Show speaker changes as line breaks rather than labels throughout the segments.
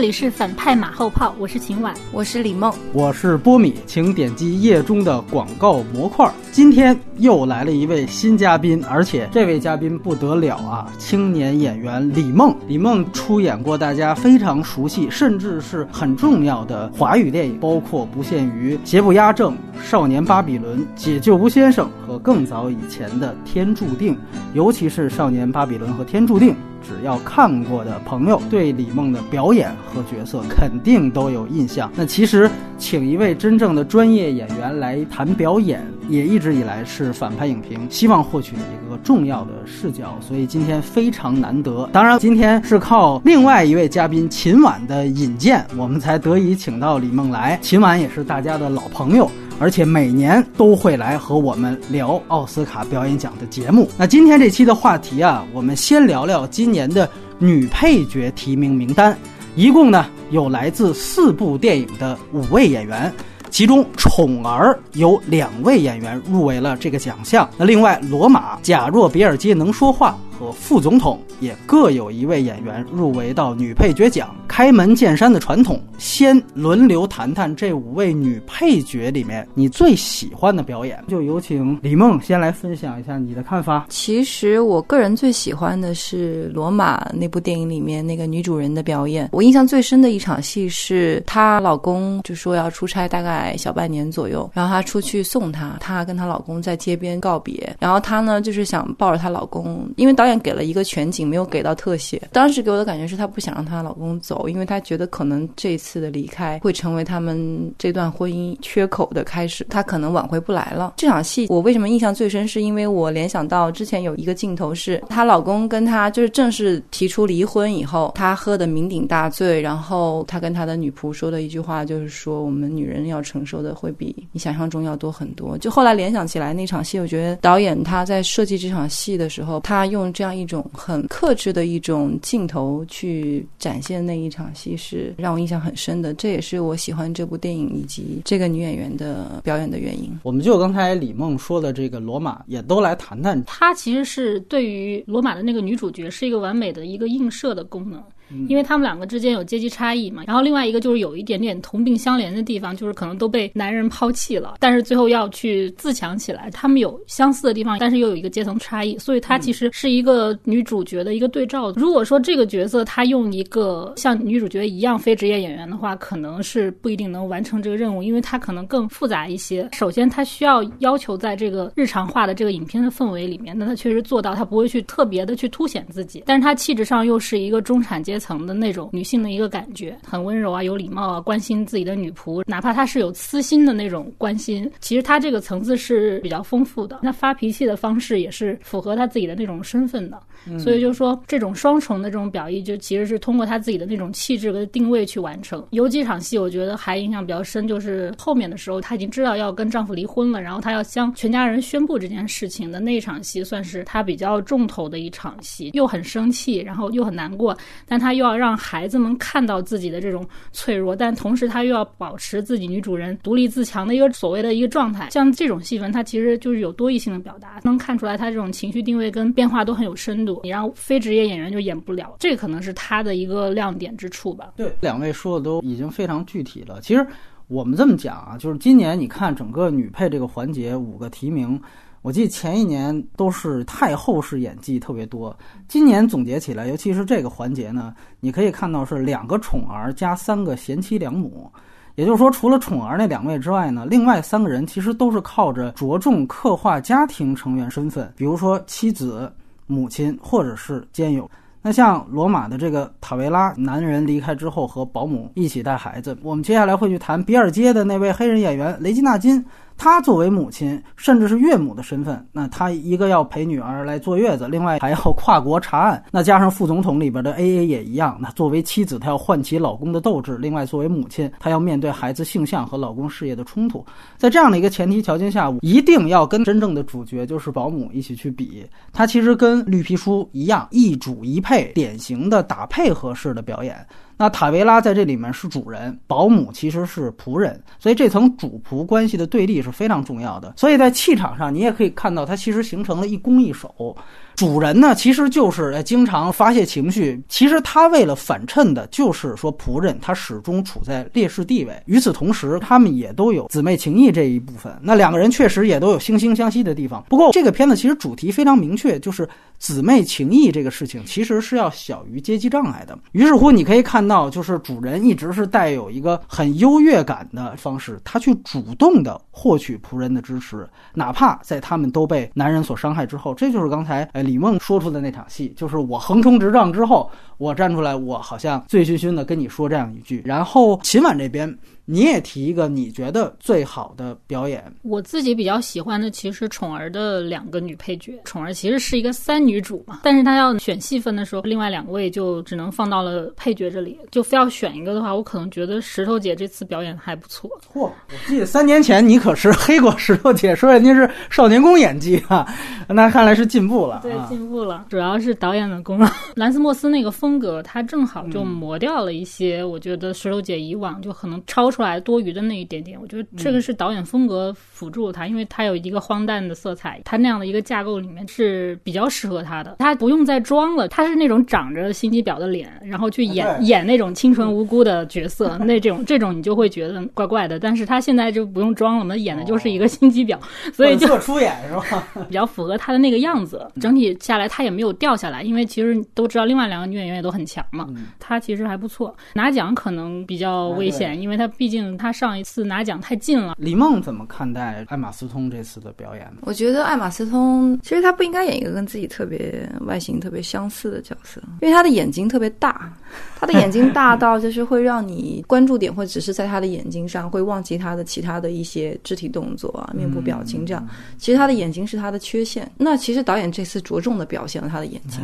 这里是反派马后炮，我是秦婉，
我是李梦，
我是波米，请点击页中的广告模块。今天又来了一位新嘉宾，而且这位嘉宾不得了啊！青年演员李梦，李梦出演过大家非常熟悉，甚至是很重要的华语电影，包括不限于《邪不压正》《少年巴比伦》《解救吴先生》和更早以前的《天注定》，尤其是《少年巴比伦》和《天注定》。只要看过的朋友，对李梦的表演和角色肯定都有印象。那其实，请一位真正的专业演员来谈表演，也一直以来是反派影评希望获取的一个重要的视角。所以今天非常难得。当然，今天是靠另外一位嘉宾秦晚的引荐，我们才得以请到李梦来。秦晚也是大家的老朋友。而且每年都会来和我们聊奥斯卡表演奖的节目。那今天这期的话题啊，我们先聊聊今年的女配角提名名单，一共呢有来自四部电影的五位演员，其中《宠儿》有两位演员入围了这个奖项。那另外，《罗马》假若比尔街能说话。和副总统也各有一位演员入围到女配角奖。开门见山的传统，先轮流谈谈这五位女配角里面你最喜欢的表演。就有请李梦先来分享一下你的看法。
其实我个人最喜欢的是《罗马》那部电影里面那个女主人的表演。我印象最深的一场戏是她老公就说要出差，大概小半年左右，然后她出去送她，她跟她老公在街边告别，然后她呢就是想抱着她老公，因为导演。给了一个全景，没有给到特写。当时给我的感觉是她不想让她老公走，因为她觉得可能这次的离开会成为他们这段婚姻缺口的开始，她可能挽回不来了。这场戏我为什么印象最深？是因为我联想到之前有一个镜头是她老公跟她就是正式提出离婚以后，她喝的酩酊大醉，然后她跟她的女仆说的一句话就是说：“我们女人要承受的会比你想象中要多很多。”就后来联想起来那场戏，我觉得导演他在设计这场戏的时候，他用这样。一种很克制的一种镜头去展现那一场戏，是让我印象很深的。这也是我喜欢这部电影以及这个女演员的表演的原因。
我们就刚才李梦说的这个罗马，也都来谈谈。
她其实是对于罗马的那个女主角是一个完美的一个映射的功能。因为他们两个之间有阶级差异嘛，然后另外一个就是有一点点同病相怜的地方，就是可能都被男人抛弃了，但是最后要去自强起来。他们有相似的地方，但是又有一个阶层差异，所以她其实是一个女主角的一个对照。如果说这个角色她用一个像女主角一样非职业演员的话，可能是不一定能完成这个任务，因为她可能更复杂一些。首先，她需要要求在这个日常化的这个影片的氛围里面，那她确实做到，她不会去特别的去凸显自己，但是她气质上又是一个中产阶。层的那种女性的一个感觉，很温柔啊，有礼貌啊，关心自己的女仆，哪怕她是有私心的那种关心，其实她这个层次是比较丰富的。那发脾气的方式也是符合她自己的那种身份的，所以就是说这种双重的这种表意，就其实是通过她自己的那种气质跟定位去完成。有几场戏我觉得还印象比较深，就是后面的时候她已经知道要跟丈夫离婚了，然后她要向全家人宣布这件事情的那一场戏，算是她比较重头的一场戏，又很生气，然后又很难过，但她。又要让孩子们看到自己的这种脆弱，但同时他又要保持自己女主人独立自强的一个所谓的一个状态。像这种戏份，它其实就是有多义性的表达，能看出来他这种情绪定位跟变化都很有深度。你让非职业演员就演不了，这可能是他的一个亮点之处吧。
对，两位说的都已经非常具体了。其实我们这么讲啊，就是今年你看整个女配这个环节，五个提名。我记得前一年都是太后式演技特别多，今年总结起来，尤其是这个环节呢，你可以看到是两个宠儿加三个贤妻良母，也就是说，除了宠儿那两位之外呢，另外三个人其实都是靠着着重刻画家庭成员身份，比如说妻子、母亲或者是监友。那像罗马的这个塔维拉，男人离开之后和保姆一起带孩子。我们接下来会去谈比尔街的那位黑人演员雷吉纳金。她作为母亲，甚至是岳母的身份，那她一个要陪女儿来坐月子，另外还要跨国查案。那加上副总统里边的 A A 也一样。那作为妻子，她要唤起老公的斗志；另外作为母亲，她要面对孩子性向和老公事业的冲突。在这样的一个前提条件下，一定要跟真正的主角就是保姆一起去比。她其实跟绿皮书一样，一主一配，典型的打配合式的表演。那塔维拉在这里面是主人，保姆其实是仆人，所以这层主仆关系的对立是非常重要的。所以在气场上，你也可以看到，它其实形成了一攻一守。主人呢，其实就是经常发泄情绪。其实他为了反衬的就是说仆人他始终处在劣势地位。与此同时，他们也都有姊妹情谊这一部分。那两个人确实也都有惺惺相惜的地方。不过这个片子其实主题非常明确，就是姊妹情谊这个事情其实是要小于阶级障碍的。于是乎，你可以看到，就是主人一直是带有一个很优越感的方式，他去主动的获取仆人的支持，哪怕在他们都被男人所伤害之后。这就是刚才呃李梦说出的那场戏，就是我横冲直撞之后，我站出来，我好像醉醺醺的跟你说这样一句，然后秦婉这边。你也提一个你觉得最好的表演。
我自己比较喜欢的其实宠儿的两个女配角，宠儿其实是一个三女主嘛，但是她要选戏份的时候，另外两位就只能放到了配角这里，就非要选一个的话，我可能觉得石头姐这次表演还不错。
嚯，我记得三年前你可是黑过石头姐，说人家是少年宫演技啊，那看来是进步了。
对，进步了，主要是导演的功劳。兰斯莫斯那个风格，他正好就磨掉了一些，我觉得石头姐以往就可能超出。出来多余的那一点点，我觉得这个是导演风格辅助他，因为他有一个荒诞的色彩，他那样的一个架构里面是比较适合他的。他不用再装了，他是那种长着心机婊的脸，然后去演演那种清纯无辜的角色，那这种这种你就会觉得怪怪的。但是他现在就不用装了嘛，演的就是一个心机婊，所以就
出演是吧？
比较符合他的那个样子。整体下来他也没有掉下来，因为其实都知道另外两个女演员也都很强嘛，他其实还不错。拿奖可能比较危险，因为他毕。竟他上一次拿奖太近了。
李梦怎么看待艾玛斯通这次的表演？
我觉得艾玛斯通其实他不应该演一个跟自己特别外形特别相似的角色，因为他的眼睛特别大，他的眼睛大到就是会让你关注点会只是在他的眼睛上，会忘记他的其他的一些肢体动作啊、面部表情这样。其实他的眼睛是他的缺陷。那其实导演这次着重的表现了他的眼睛，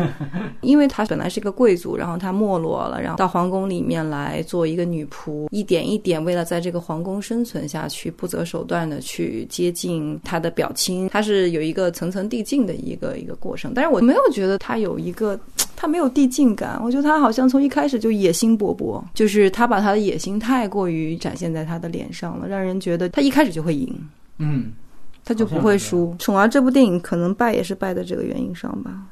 因为他本来是一个贵族，然后他没落了，然后到皇宫里面来做一个女仆，一点。点一点，为了在这个皇宫生存下去，不择手段的去接近他的表亲，他是有一个层层递进的一个一个过程。但是我没有觉得他有一个，他没有递进感。我觉得他好像从一开始就野心勃勃，就是他把他的野心太过于展现在他的脸上了，让人觉得他一开始就会赢。
嗯，
他就不会输。宠儿这部电影可能败也是败在这个原因上吧。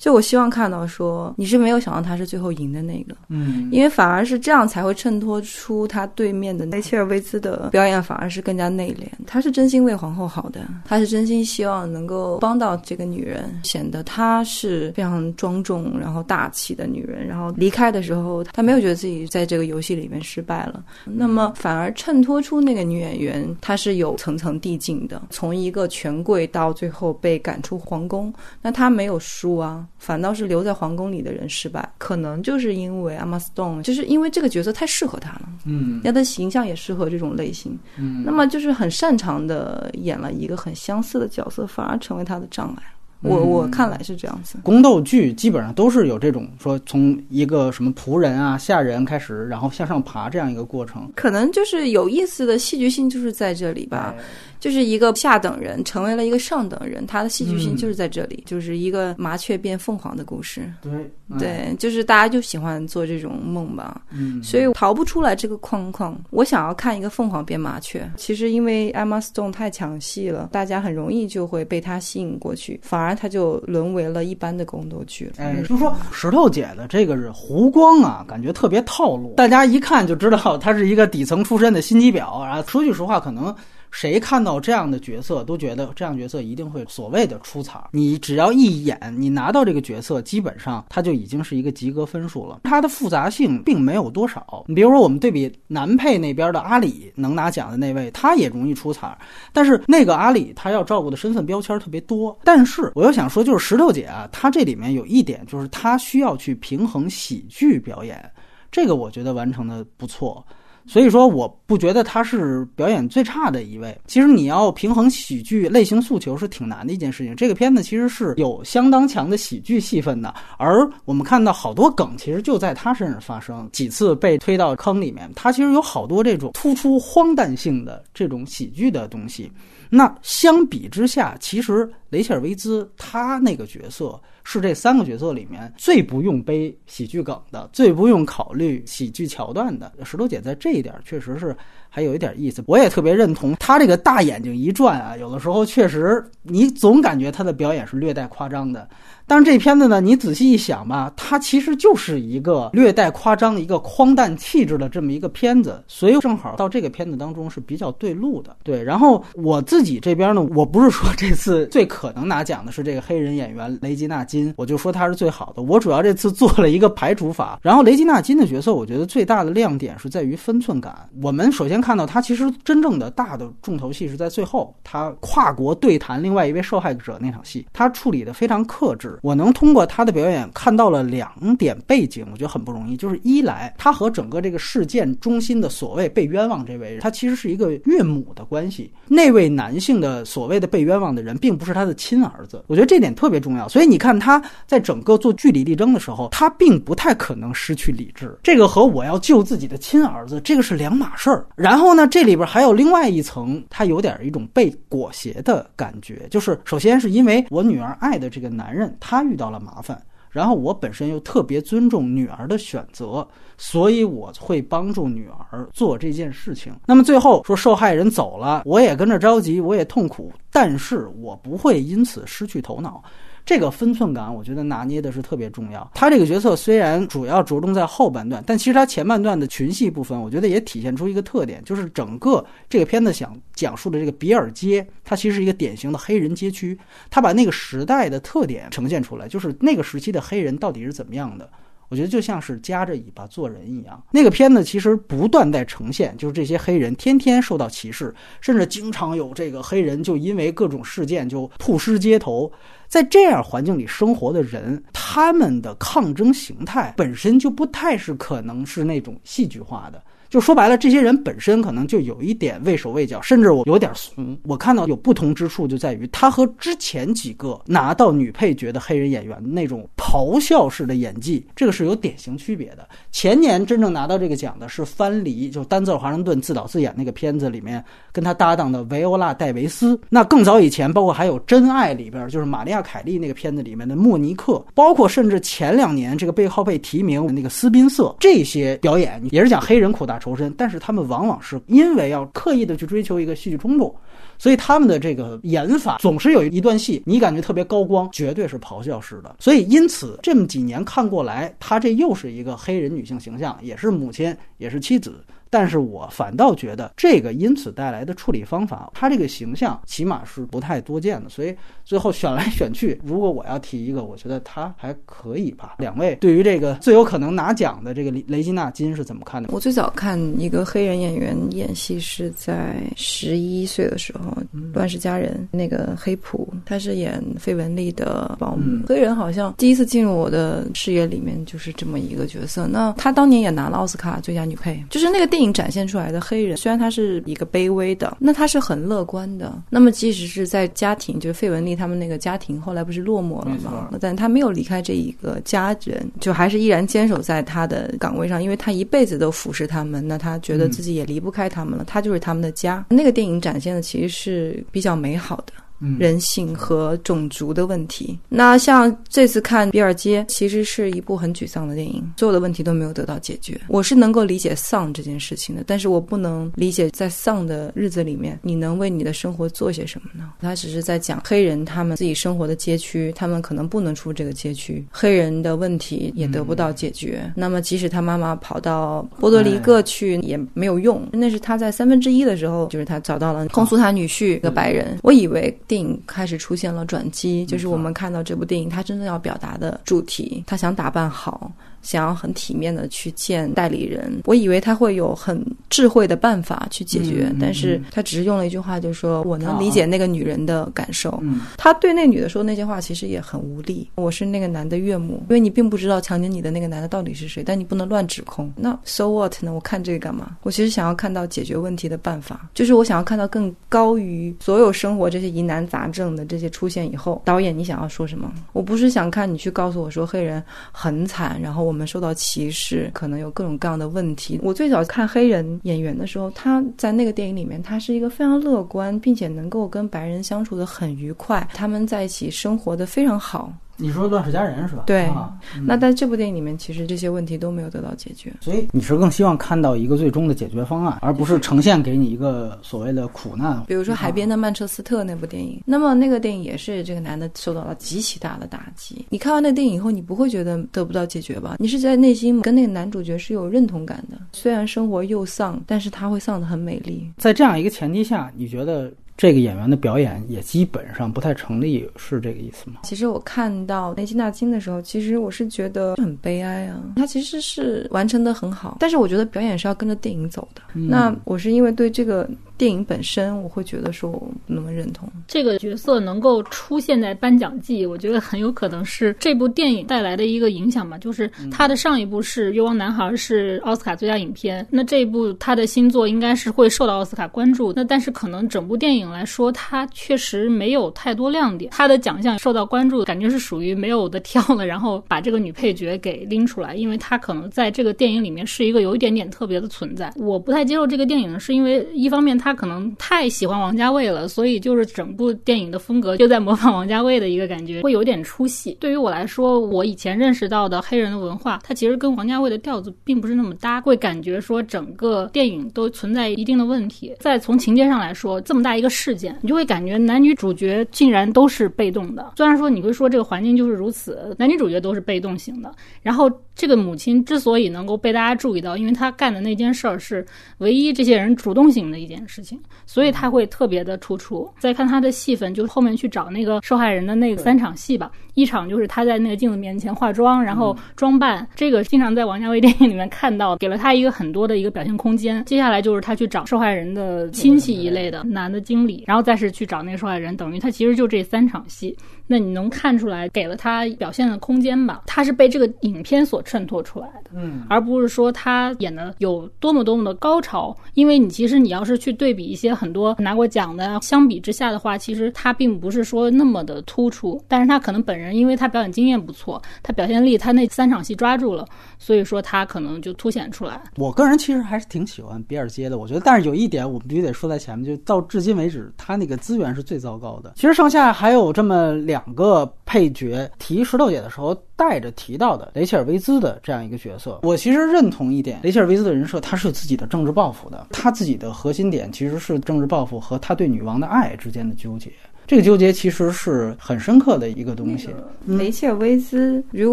就我希望看到说，你是没有想到他是最后赢的那个，
嗯，
因为反而是这样才会衬托出他对面的内切尔维兹的表演反而是更加内敛。他是真心为皇后好的，他是真心希望能够帮到这个女人，显得她是非常庄重然后大气的女人。然后离开的时候，他没有觉得自己在这个游戏里面失败了，那么反而衬托出那个女演员她是有层层递进的，从一个权贵到最后被赶出皇宫，那她没有输啊。反倒是留在皇宫里的人失败，可能就是因为 Emma Stone，就是因为这个角色太适合他了，
嗯，
他的形象也适合这种类型，
嗯，
那么就是很擅长的演了一个很相似的角色，反而成为他的障碍。我我看来是这样子，
宫斗剧基本上都是有这种说从一个什么仆人啊下人开始，然后向上爬这样一个过程，
可能就是有意思的戏剧性就是在这里吧。就是一个下等人成为了一个上等人，他的戏剧性就是在这里，就是一个麻雀变凤凰的故事。
对，
对，就是大家就喜欢做这种梦吧。
嗯，
所以逃不出来这个框框。我想要看一个凤凰变麻雀，其实因为 Emma Stone 太抢戏了，大家很容易就会被他吸引过去，反而他就沦为了一般的宫斗剧。
哎，就说石头姐的这个是湖光啊，感觉特别套路，大家一看就知道她是一个底层出身的心机婊。然后说句实话，可能。谁看到这样的角色，都觉得这样角色一定会所谓的出彩。你只要一演，你拿到这个角色，基本上他就已经是一个及格分数了。它的复杂性并没有多少。你比如说，我们对比男配那边的阿里能拿奖的那位，他也容易出彩。但是那个阿里，他要照顾的身份标签特别多。但是我又想说，就是石头姐啊，她这里面有一点，就是她需要去平衡喜剧表演，这个我觉得完成的不错。所以说，我不觉得他是表演最差的一位。其实你要平衡喜剧类型诉求是挺难的一件事情。这个片子其实是有相当强的喜剧戏份的，而我们看到好多梗其实就在他身上发生，几次被推到坑里面，他其实有好多这种突出荒诞性的这种喜剧的东西。那相比之下，其实雷切尔·维兹他那个角色是这三个角色里面最不用背喜剧梗的，最不用考虑喜剧桥段的。石头姐在这一点确实是还有一点意思，我也特别认同他这个大眼睛一转啊，有的时候确实你总感觉他的表演是略带夸张的。但是这片子呢，你仔细一想吧，它其实就是一个略带夸张、一个荒诞气质的这么一个片子，所以正好到这个片子当中是比较对路的。对，然后我自己这边呢，我不是说这次最可能拿奖的是这个黑人演员雷吉纳金，我就说他是最好的。我主要这次做了一个排除法，然后雷吉纳金的角色，我觉得最大的亮点是在于分寸感。我们首先看到他其实真正的大的重头戏是在最后，他跨国对谈另外一位受害者那场戏，他处理的非常克制。我能通过他的表演看到了两点背景，我觉得很不容易。就是一来，他和整个这个事件中心的所谓被冤枉这位，他其实是一个岳母的关系。那位男性的所谓的被冤枉的人，并不是他的亲儿子。我觉得这点特别重要。所以你看他在整个做据理力争的时候，他并不太可能失去理智。这个和我要救自己的亲儿子，这个是两码事儿。然后呢，这里边还有另外一层，他有点一种被裹挟的感觉。就是首先是因为我女儿爱的这个男人，他他遇到。了麻烦，然后我本身又特别尊重女儿的选择，所以我会帮助女儿做这件事情。那么最后说受害人走了，我也跟着着急，我也痛苦，但是我不会因此失去头脑。这个分寸感，我觉得拿捏的是特别重要。他这个角色虽然主要着重在后半段，但其实他前半段的群戏部分，我觉得也体现出一个特点，就是整个这个片子想讲述的这个比尔街，它其实是一个典型的黑人街区。他把那个时代的特点呈现出来，就是那个时期的黑人到底是怎么样的。我觉得就像是夹着尾巴做人一样。那个片子其实不断在呈现，就是这些黑人天天受到歧视，甚至经常有这个黑人就因为各种事件就曝尸街头。在这样环境里生活的人，他们的抗争形态本身就不太是可能是那种戏剧化的。就说白了，这些人本身可能就有一点畏手畏脚，甚至我有点怂。我看到有不同之处，就在于他和之前几个拿到女配角的黑人演员那种咆哮式的演技，这个是有典型区别的。前年真正拿到这个奖的是范蠡，就丹泽尔华盛顿自导自演那个片子里面跟他搭档的维欧拉戴维斯。那更早以前，包括还有《真爱》里边，就是玛利亚凯莉那个片子里面的莫尼克，包括甚至前两年这个背后被提名的那个斯宾瑟，这些表演也是讲黑人苦大。仇深，但是他们往往是因为要刻意的去追求一个戏剧冲突，所以他们的这个演法总是有一段戏，你感觉特别高光，绝对是咆哮式的。所以因此这么几年看过来，他这又是一个黑人女性形象，也是母亲，也是妻子。但是我反倒觉得这个因此带来的处理方法，他这个形象起码是不太多见的。所以最后选来选去，如果我要提一个，我觉得他还可以吧。两位对于这个最有可能拿奖的这个雷雷吉娜金是怎么看的？
我最早看一个黑人演员演戏是在十一岁的时候，《乱世佳人》那个黑普，他是演费雯丽的保姆。黑人好像第一次进入我的视野里面就是这么一个角色。那他当年也拿了奥斯卡最佳女配，就是那个电。展现出来的黑人，虽然他是一个卑微的，那他是很乐观的。那么即使是在家庭，就是费雯丽他们那个家庭后来不是落寞了吗？但他没有离开这一个家人，就还是依然坚守在他的岗位上，因为他一辈子都服侍他们。那他觉得自己也离不开他们了，他就是他们的家。那个电影展现的其实是比较美好的。人性和种族的问题。那像这次看《比尔街》，其实是一部很沮丧的电影，所有的问题都没有得到解决。我是能够理解丧这件事情的，但是我不能理解在丧的日子里面，你能为你的生活做些什么呢？他只是在讲黑人他们自己生活的街区，他们可能不能出这个街区，黑人的问题也得不到解决。那么即使他妈妈跑到波多黎各去也没有用。那是他在三分之一的时候，就是他找到了控诉他女婿一个白人。我以为。电影开始出现了转机，就是我们看到这部电影它真正要表达的主题，他想打扮好。想要很体面的去见代理人，我以为他会有很智慧的办法去解决，但是他只是用了一句话，就是说我能理解那个女人的感受。他对那女的说那些话，其实也很无力。我是那个男的岳母，因为你并不知道强奸你的那个男的到底是谁，但你不能乱指控。那 so what 呢？我看这个干嘛？我其实想要看到解决问题的办法，就是我想要看到更高于所有生活这些疑难杂症的这些出现以后，导演你想要说什么？我不是想看你去告诉我说黑人很惨，然后。我们受到歧视，可能有各种各样的问题。我最早看黑人演员的时候，他在那个电影里面，他是一个非常乐观，并且能够跟白人相处的很愉快，他们在一起生活的非常好。
你说《乱世佳人》是吧？
对
啊
那在这部电影里面，其实这些问题都没有得到解决。
所以你是更希望看到一个最终的解决方案，而不是呈现给你一个所谓的苦难。
比如说《海边的曼彻斯特》那部电影，那么那个电影也是这个男的受到了极其大的打击。你看完那个电影以后，你不会觉得得不到解决吧？你是在内心跟那个男主角是有认同感的。虽然生活又丧，但是他会丧得很美丽。
在这样一个前提下，你觉得这个演员的表演也基本上不太成立，是这个意思吗？
其实我看到纳金纳金的时候，其实我是觉得很悲哀啊。他其实是完成的很好，但是我觉得表演是要跟着电影走的。那我是因为对这个电影本身，我会觉得说我不那么认同。
这个角色能够出现在颁奖季，我觉得很有可能是这部电影带来的一个影响吧。就是他的上一部是《月光男孩》，是奥斯卡最佳影片，那这一部他的新作应该是会受到奥斯卡关注。那但是可能整部电影来说，他确实没有太多亮点。他的奖项受到关注，感觉是属于没有的挑了，然后把这个女配角给拎出来，因为她可能在这个电影里面是一个有一点点特别的存在。我不太接受这个电影，是因为一方面他可能太喜欢王家卫了，所以就是整部电影的风格就在模仿王家卫的一个感觉，会有点出戏。对于我来说，我以前认识到的黑人的文化，它其实跟王家卫的调子并不是那么搭，会感觉说整个电影都存在一定的问题。再从情节上来说，这么大一个事件，你就会感觉男女主角竟然都是被动的。虽然说你会说这个环境就是如此，男女主角都是被动型的，然后这个母亲之所以能够被大家注意到，因为她干的那件事儿是唯一这些人主动型的一件事情，所以他会特别的突出。再看他的戏份，就是后面去找那个受害人的那个三场戏吧，一场就是他在那个镜子面前化妆，然后装扮，这个经常在王家卫电影里面看到，给了他一个很多的一个表现空间。接下来就是他去找受害人的亲戚一类的男的经理，然后再是去找那个受害人，等于他其实就这三场戏。那你能看出来，给了他表现的空间吧？他是被这个影片所衬托出来的，
嗯，
而不是说他演的有多么多么的高潮。因为你其实你要是去对比一些很多拿过奖的，相比之下的话，其实他并不是说那么的突出。但是他可能本人，因为他表演经验不错，他表现力，他那三场戏抓住了，所以说他可能就凸显出来。
我个人其实还是挺喜欢比尔街的，我觉得，但是有一点我们必须得说在前面，就到至今为止，他那个资源是最糟糕的。其实剩下还有这么两两个配角提石头姐的时候带着提到的雷切尔维兹的这样一个角色，我其实认同一点，雷切尔维兹的人设他是有自己的政治抱负的，他自己的核心点其实是政治抱负和他对女王的爱之间的纠结。这个纠结其实是很深刻的一个东西。
雷切尔维兹如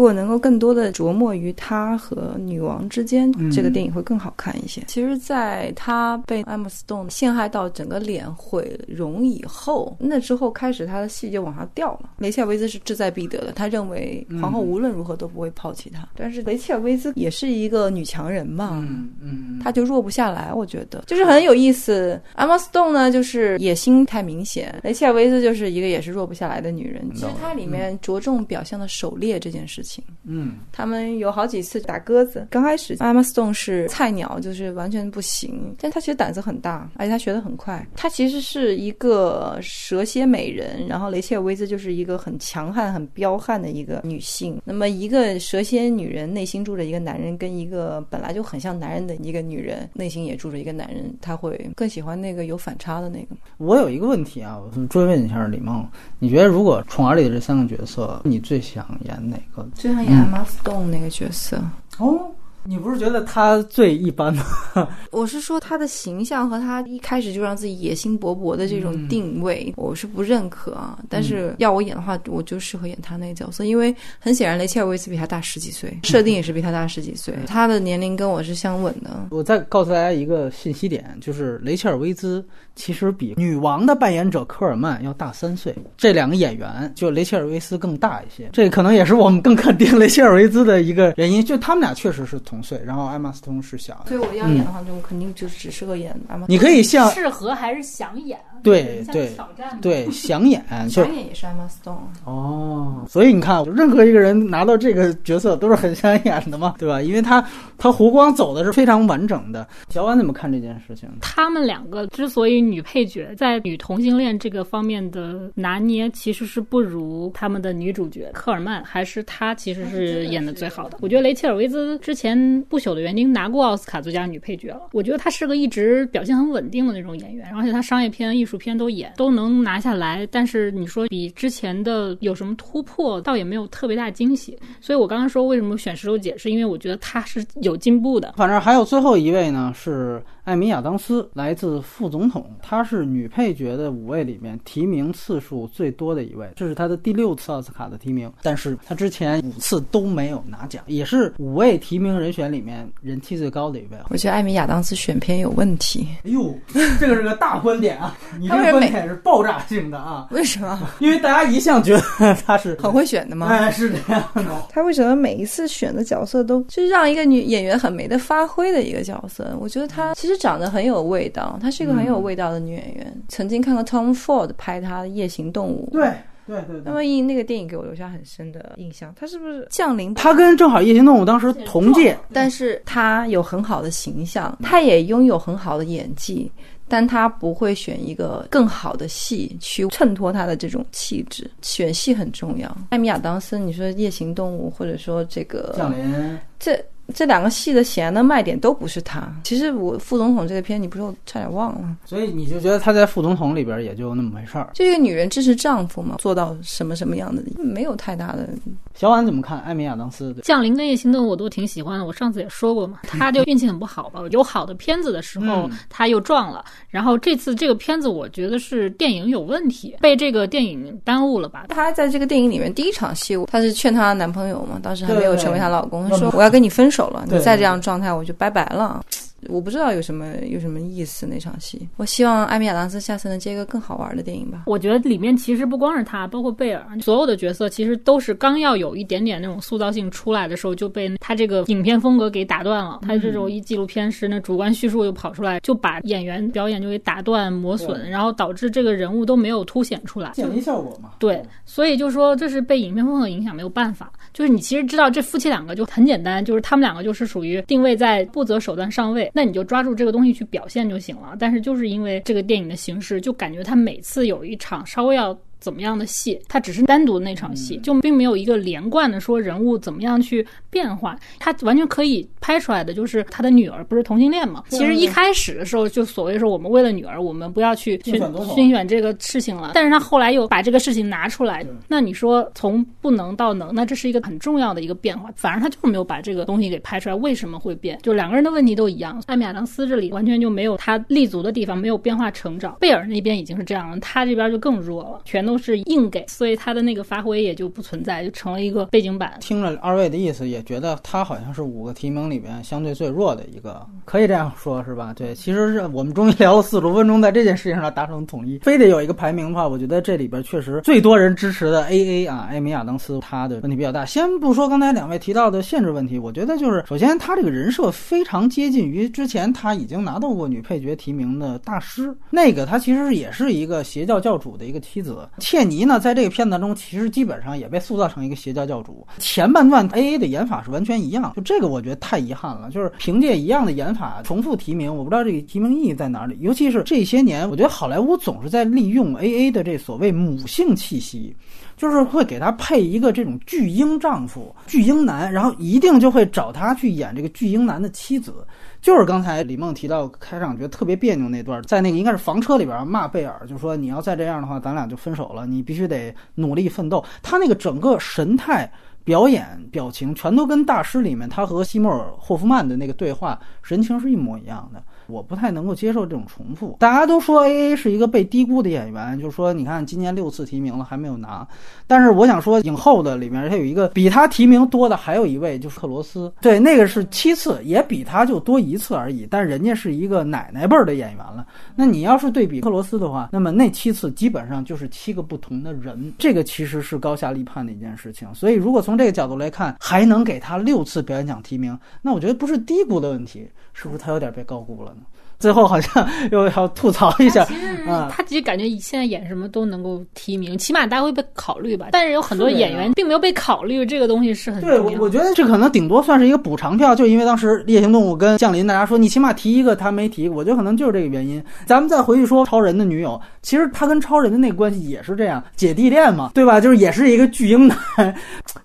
果能够更多的琢磨于他和女王之间，
嗯
这个电影会更好看一些。其实，在他被艾玛斯顿陷害到整个脸毁容以后，那之后开始他的戏就往下掉了。雷切尔维兹是志在必得的，他认为皇后无论如何都不会抛弃他。但是雷切尔维兹也是一个女强人嘛，
嗯嗯，
他就弱不下来，我觉得就是很有意思。艾玛斯顿呢，就是野心太明显；雷切尔维兹就是一个也是弱不下来的女人。其实它里面着重表现了狩猎这件事情。
嗯
他们有好几次打鸽子，刚开始艾玛斯顿是菜鸟，就是完全不行，但她其实胆子很大，而且她学得很快。她其实是一个蛇蝎美人，然后雷切尔维兹就是一个很强悍、很彪悍的一个女性。那么一个蛇蝎女人内心住着一个男人，跟一个本来就很像男人的一个女人内心也住着一个男人，她会更喜欢那个有反差的那个吗？
我有一个问题啊，我追问一下李梦，你觉得如果《宠儿》里的这三个角色，你最想演哪个？
最想演马斯顿那个角色。
哦，你不是觉得他最一般吗？
我是说他的形象和他一开始就让自己野心勃勃的这种定位，我是不认可啊。但是要我演的话，我就适合演他那个角色，因为很显然雷切尔维斯比他大十几岁，设定也是比他大十几岁，他的年龄跟我是相吻的。
我再告诉大家一个信息点，就是雷切尔维兹其实比女王的扮演者科尔曼要大三岁。这两个演员，就雷切尔维斯更大一些，这可能也是我们更肯定雷切尔维兹的一个原因。就他们俩确实是同岁，然后艾玛斯通是小的。
所以我要演的话，就肯定就只适合演艾玛。
你可以像
适合还是想演？
对对
挑战
对想演
想演也是艾玛斯通。
哦，所以你看，任何一个人拿到这个角色都是很想演的嘛，对吧？因为他他弧光走的是非常完整的。小婉怎么看这件事情？
他们两个之所以女配角在女同性恋这个方面的拿捏，其实是不如他们的女主角科尔曼，还是她其实是演的最好的。我觉得雷切尔维兹之前《不朽的园丁》拿过奥斯卡最佳女配角了。我觉得她是个一直表现很稳定的那种演员，而且她商业片、艺术片都演，都能拿下来。但是你说比之前的有什么突破，倒也没有特别大惊喜。所以我刚刚说为什么选石头姐，是因为我觉得她是有进步的。
反正还有最后一位呢，是艾米亚当斯，来自副总统，她是女配角的五位里面提名次数最多的一位，这是她的第六次奥斯卡的提名，但是她之前五次都没有拿奖，也是五位提名人选里面人气最高的一位。
我觉得艾米亚当斯选片有问题。
哎呦，这个是个大观点啊！你这个观点是爆炸性的啊！
为什么？
因为大家一向觉得她是
很会选的吗？
哎，是这样的。
她为什么每一次选的角色都就是让一个女演员很没得发挥的一个角色？我觉得她其实长得很有味道，她是一个很有味道的女演员。曾经看过 Tom Ford 拍她的《夜行动物》，
对。对对对，
那么因那个电影给我留下很深的印象。他是不是降临？
他跟正好《夜行动物》当时同届，
但是他有很好的形象，他也拥有很好的演技，但他不会选一个更好的戏去衬托他的这种气质。选戏很重要。艾米亚当斯，你说《夜行动物》，或者说这个
降临，
这。这两个戏的显然的卖点都不是他。其实我副总统这个片，你不是我差点忘了。
所以你就觉得他在副总统里边也就那么回事儿。
就一个女人支持丈夫嘛，做到什么什么样的，没有太大的。
小婉怎么看艾米亚当斯？
降临跟夜行动物我都挺喜欢的。我上次也说过嘛，他就运气很不好吧。有好的片子的时候他又撞了，然后这次这个片子我觉得是电影有问题，被这个电影耽误了吧。
她在这个电影里面第一场戏，她是劝她男朋友嘛，当时还没有成为她老公，说我要跟你分手。手了，你再这样状态，我就拜拜了。我不知道有什么有什么意思那场戏。我希望艾米亚当斯下次能接一个更好玩的电影吧。
我觉得里面其实不光是他，包括贝尔，所有的角色其实都是刚要有一点点那种塑造性出来的时候，就被他这个影片风格给打断了。他这种一纪录片式，那主观叙述又跑出来，就把演员表演就给打断磨损，然后导致这个人物都没有凸显出来，
降低效果嘛。
对，所以就说这是被影片风格影响，没有办法。就是你其实知道这夫妻两个就很简单，就是他们两个就是属于定位在不择手段上位，那你就抓住这个东西去表现就行了。但是就是因为这个电影的形式，就感觉他每次有一场稍微要。怎么样的戏，它只是单独的那场戏，就并没有一个连贯的说人物怎么样去变化。他完全可以拍出来的就是他的女儿不是同性恋嘛？其实一开始的时候就所谓说我们为了女儿，我们不要去去宣选这个事情了。但是他后来又把这个事情拿出来，那你说从不能到能，那这是一个很重要的一个变化。反而他就是没有把这个东西给拍出来，为什么会变？就两个人的问题都一样。艾米亚当斯这里完全就没有他立足的地方，没有变化成长。贝尔那边已经是这样了，他这边就更弱了，全。都是硬给，所以他的那个发挥也就不存在，就成了一个背景板。
听了二位的意思，也觉得他好像是五个提名里边相对最弱的一个，可以这样说，是吧？对，其实是我们终于聊了四十多分钟，在这件事情上达成统一。非得有一个排名的话，我觉得这里边确实最多人支持的 A A 啊，艾米亚当斯，他的问题比较大。先不说刚才两位提到的限制问题，我觉得就是首先他这个人设非常接近于之前他已经拿到过女配角提名的大师，那个他其实也是一个邪教教主的一个妻子。切尼呢，在这个片子中其实基本上也被塑造成一个邪教教主。前半段 A A 的演法是完全一样，就这个我觉得太遗憾了。就是凭借一样的演法重复提名，我不知道这个提名意义在哪里。尤其是这些年，我觉得好莱坞总是在利用 A A 的这所谓母性气息，就是会给他配一个这种巨婴丈夫、巨婴男，然后一定就会找他去演这个巨婴男的妻子。就是刚才李梦提到开场觉得特别别扭那段，在那个应该是房车里边骂贝尔，就说你要再这样的话，咱俩就分手了。你必须得努力奋斗。他那个整个神态、表演、表情，全都跟大师里面他和西莫尔·霍夫曼的那个对话神情是一模一样的。我不太能够接受这种重复。大家都说 A A 是一个被低估的演员，就是说，你看今年六次提名了还没有拿。但是我想说，影后的里面他有一个比他提名多的，还有一位就是克罗斯，对，那个是七次，也比他就多一次而已。但人家是一个奶奶辈儿的演员了。那你要是对比克罗斯的话，那么那七次基本上就是七个不同的人，这个其实是高下立判的一件事情。所以如果从这个角度来看，还能给他六次表演奖提名，那我觉得不是低估的问题，是不是他有点被高估了呢？最后好像 又要吐槽一下，啊，
他其实感觉现在演什么都能够提名，起码大家会被考虑吧。但是有很多演员并没有被考虑，这个东西是很
对。我我觉得这可能顶多算是一个补偿票，就因为当时《猎行动物》跟《降临》，大家说你起码提一个，他没提，我觉得可能就是这个原因。咱们再回去说超人的女友，其实他跟超人的那个关系也是这样，姐弟恋嘛，对吧？就是也是一个巨婴男，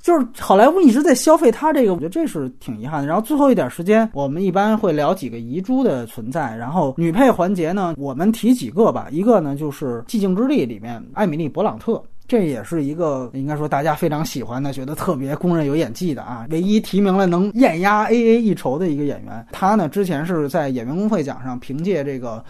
就是好莱坞一直在消费他这个，我觉得这是挺遗憾的。然后最后一点时间，我们一般会聊几个遗珠的存在。然后女配环节呢，我们提几个吧。一个呢就是《寂静之地》里面艾米丽·勃朗特，这也是一个应该说大家非常喜欢的，觉得特别公认有演技的啊，唯一提名了能艳压 A A 一筹的一个演员。她呢之前是在演员工会奖上凭借这个《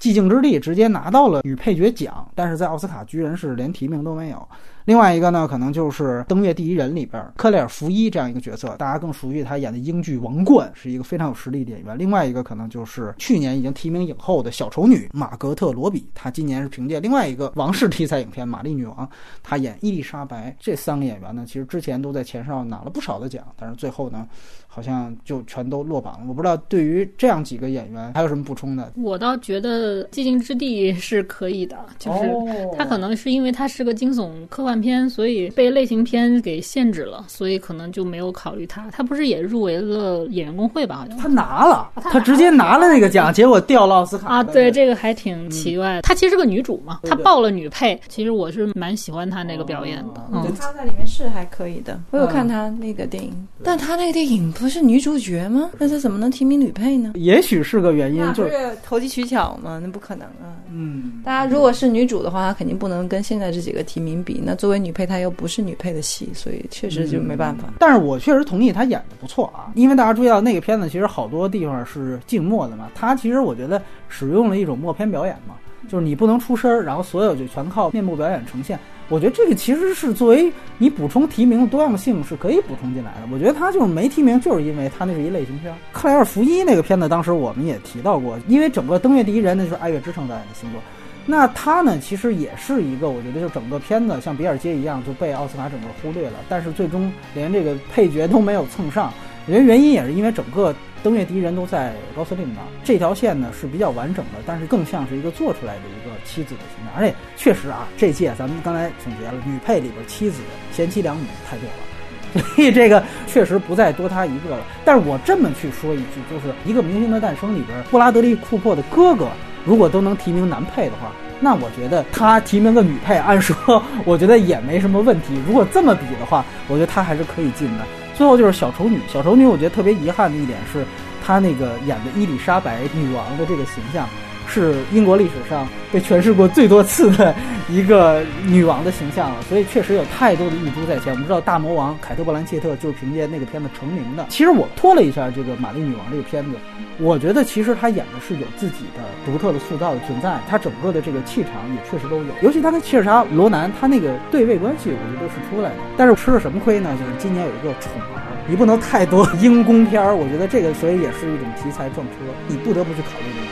寂静之地》直接拿到了女配角奖，但是在奥斯卡居然是连提名都没有。另外一个呢，可能就是《登月第一人》里边克莱尔·福伊这样一个角色，大家更熟悉他演的英剧《王冠》，是一个非常有实力的演员。另外一个可能就是去年已经提名影后的小丑女马格特·罗比，她今年是凭借另外一个王室题材影片《玛丽女王》，她演伊丽莎白。这三个演员呢，其实之前都在前哨拿了不少的奖，但是最后呢，好像就全都落榜了。我不知道对于这样几个演员还有什么补充的？
我倒觉得《寂静之地》是可以的，就是他可能是因为他是个惊悚科幻。幻片，所以被类型片给限制了，所以可能就没有考虑他。他不是也入围了演员工会吧？好像
他拿了，他直接拿了那个奖，结果掉了奥斯卡
啊！对，这个还挺奇怪。她其实是个女主嘛，她报了女配。其实我是蛮喜欢她那个表演的。
嗯，她在里面是还可以的。我有看她那个电影，但她那个电影不是女主角吗？那她怎么能提名女配呢？
也许是个原因，就是
投机取巧嘛？那不可能啊！
嗯，
大家如果是女主的话，她肯定不能跟现在这几个提名比。那作为女配，她又不是女配的戏，所以确实就没办法。
但是我确实同意她演的不错啊，因为大家注意到那个片子其实好多地方是静默的嘛。她其实我觉得使用了一种默片表演嘛，就是你不能出声，然后所有就全靠面部表演呈现。我觉得这个其实是作为你补充提名的多样性是可以补充进来的。我觉得他就是没提名，就是因为他那是一类型片。克莱尔·福伊那个片子，当时我们也提到过，因为整个《登月第一人》那就是爱乐之城导演的新作。那他呢，其实也是一个，我觉得就整个片子像比尔街一样就被奥斯卡整个忽略了，但是最终连这个配角都没有蹭上。我觉得原因也是因为整个登月第一人都在高司令那儿这条线呢是比较完整的，但是更像是一个做出来的一个妻子的形象。而且确实啊，这届咱们刚才总结了女配里边妻子贤妻良母太多了，所 以这个确实不再多他一个了。但是我这么去说一句，就是一个明星的诞生里边，布拉德利库珀的哥哥。如果都能提名男配的话，那我觉得他提名个女配，按说我觉得也没什么问题。如果这么比的话，我觉得他还是可以进的。最后就是小丑女，小丑女，我觉得特别遗憾的一点是，她那个演的伊丽莎白女王的这个形象。是英国历史上被诠释过最多次的一个女王的形象了，所以确实有太多的遗珠在前。我们知道大魔王凯特·布兰切特就是凭借那个片子成名的。其实我拖了一下这个《玛丽女王》这个片子，我觉得其实她演的是有自己的独特的塑造的存在，她整个的这个气场也确实都有。尤其她跟切尔莎·罗南，她那个对位关系，我觉得是出来的。但是吃了什么亏呢？就是今年有一个宠儿，你不能太多英公片儿。我觉得这个所以也是一种题材撞车，你不得不去考虑这个。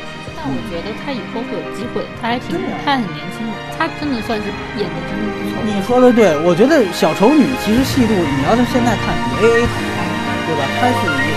我觉得他以后会有机会，他还挺，他很年轻的，他真的算是演的真的不错。
你说的对，我觉得小丑女其实戏路，你要是现在看比 A A 好看，对吧？他是。